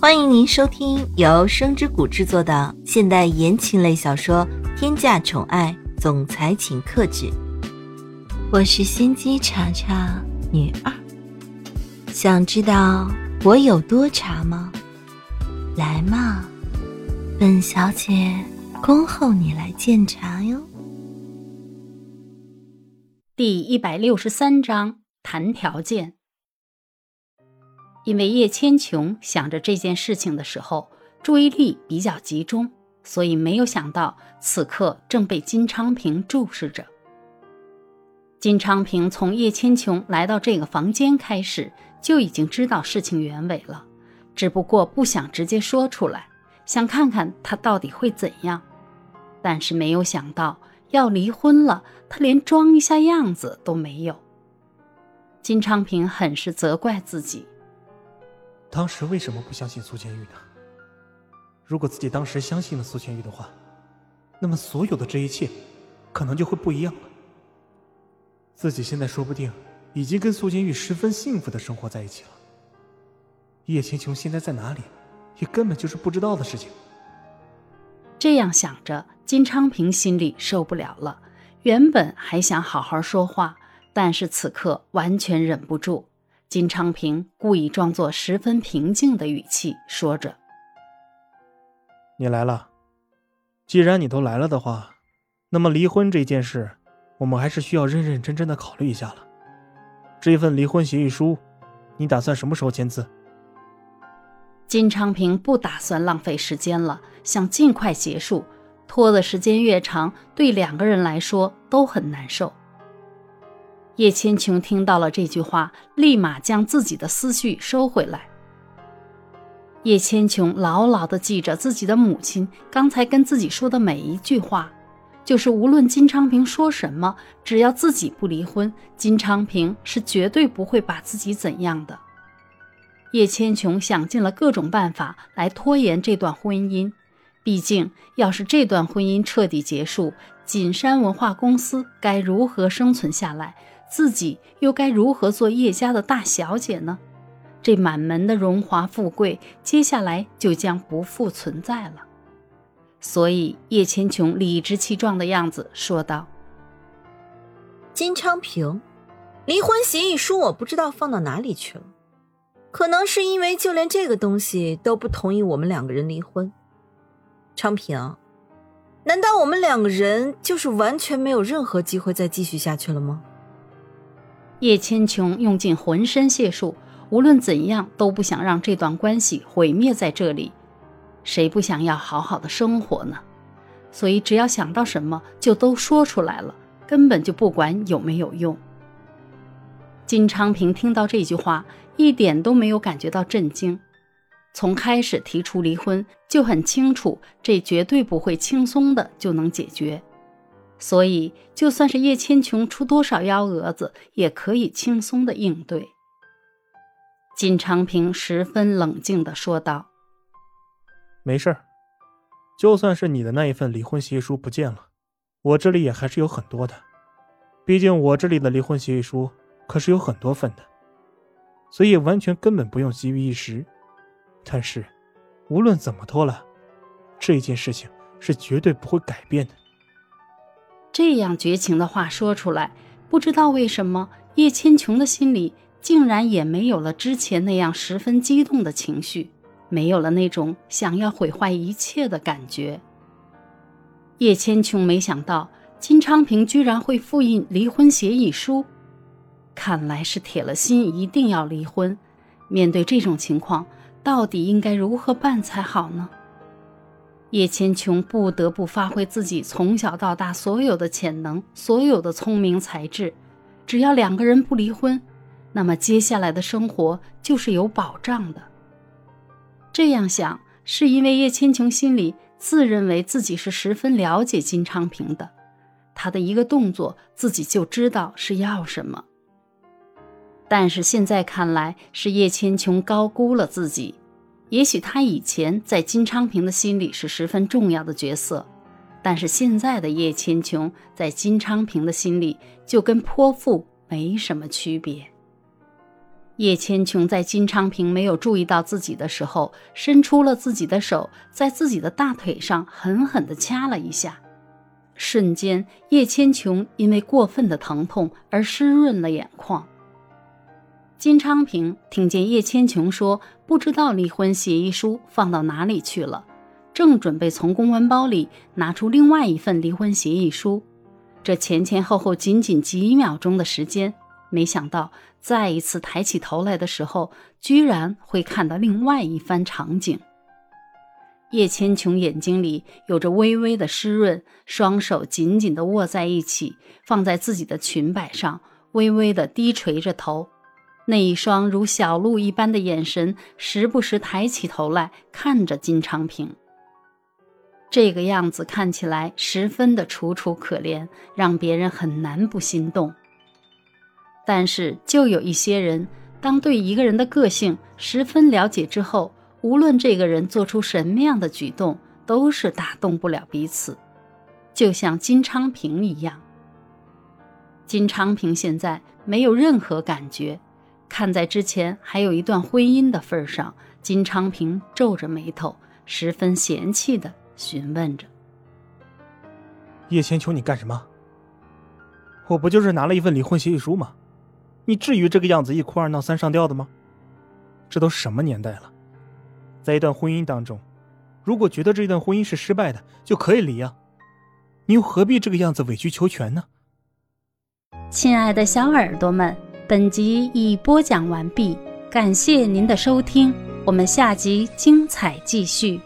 欢迎您收听由声之谷制作的现代言情类小说《天价宠爱总裁请克制》，我是心机茶茶女二。想知道我有多茶吗？来嘛，本小姐恭候你来鉴茶哟。第一百六十三章谈条件。因为叶千琼想着这件事情的时候，注意力比较集中，所以没有想到此刻正被金昌平注视着。金昌平从叶千琼来到这个房间开始，就已经知道事情原委了，只不过不想直接说出来，想看看他到底会怎样。但是没有想到要离婚了，他连装一下样子都没有。金昌平很是责怪自己。当时为什么不相信苏千玉呢？如果自己当时相信了苏千玉的话，那么所有的这一切，可能就会不一样了。自己现在说不定已经跟苏千玉十分幸福的生活在一起了。叶千琼现在在哪里，也根本就是不知道的事情。这样想着，金昌平心里受不了了。原本还想好好说话，但是此刻完全忍不住。金昌平故意装作十分平静的语气说着：“你来了，既然你都来了的话，那么离婚这件事，我们还是需要认认真真的考虑一下了。这份离婚协议书，你打算什么时候签字？”金昌平不打算浪费时间了，想尽快结束，拖的时间越长，对两个人来说都很难受。叶千琼听到了这句话，立马将自己的思绪收回来。叶千琼牢牢地记着自己的母亲刚才跟自己说的每一句话，就是无论金昌平说什么，只要自己不离婚，金昌平是绝对不会把自己怎样的。叶千琼想尽了各种办法来拖延这段婚姻，毕竟要是这段婚姻彻底结束，锦山文化公司该如何生存下来？自己又该如何做叶家的大小姐呢？这满门的荣华富贵，接下来就将不复存在了。所以叶千琼理直气壮的样子说道：“金昌平，离婚协议书我不知道放到哪里去了，可能是因为就连这个东西都不同意我们两个人离婚。昌平，难道我们两个人就是完全没有任何机会再继续下去了吗？”叶千琼用尽浑身解数，无论怎样都不想让这段关系毁灭在这里。谁不想要好好的生活呢？所以只要想到什么，就都说出来了，根本就不管有没有用。金昌平听到这句话，一点都没有感觉到震惊。从开始提出离婚，就很清楚，这绝对不会轻松的就能解决。所以，就算是叶千琼出多少幺蛾子，也可以轻松的应对。金昌平十分冷静的说道：“没事儿，就算是你的那一份离婚协议书不见了，我这里也还是有很多的。毕竟我这里的离婚协议书可是有很多份的，所以完全根本不用急于一时。但是，无论怎么拖了，这件事情是绝对不会改变的。”这样绝情的话说出来，不知道为什么叶千琼的心里竟然也没有了之前那样十分激动的情绪，没有了那种想要毁坏一切的感觉。叶千琼没想到金昌平居然会复印离婚协议书，看来是铁了心一定要离婚。面对这种情况，到底应该如何办才好呢？叶千琼不得不发挥自己从小到大所有的潜能，所有的聪明才智。只要两个人不离婚，那么接下来的生活就是有保障的。这样想，是因为叶千琼心里自认为自己是十分了解金昌平的，他的一个动作，自己就知道是要什么。但是现在看来，是叶千琼高估了自己。也许他以前在金昌平的心里是十分重要的角色，但是现在的叶千琼在金昌平的心里就跟泼妇没什么区别。叶千琼在金昌平没有注意到自己的时候，伸出了自己的手，在自己的大腿上狠狠地掐了一下。瞬间，叶千琼因为过分的疼痛而湿润了眼眶。金昌平听见叶千琼说：“不知道离婚协议书放到哪里去了。”正准备从公文包里拿出另外一份离婚协议书，这前前后后仅仅几秒钟的时间，没想到再一次抬起头来的时候，居然会看到另外一番场景。叶千琼眼睛里有着微微的湿润，双手紧紧地握在一起，放在自己的裙摆上，微微地低垂着头，那一双如小鹿一般的眼神，时不时抬起头来看着金昌平。这个样子看起来十分的楚楚可怜，让别人很难不心动。但是，就有一些人，当对一个人的个性十分了解之后，无论这个人做出什么样的举动，都是打动不了彼此。就像金昌平一样，金昌平现在没有任何感觉，看在之前还有一段婚姻的份上，金昌平皱着眉头，十分嫌弃的。询问着叶千秋：“你干什么？我不就是拿了一份离婚协议书吗？你至于这个样子一哭二闹三上吊的吗？这都什么年代了，在一段婚姻当中，如果觉得这段婚姻是失败的，就可以离啊！你又何必这个样子委曲求全呢？”亲爱的小耳朵们，本集已播讲完毕，感谢您的收听，我们下集精彩继续。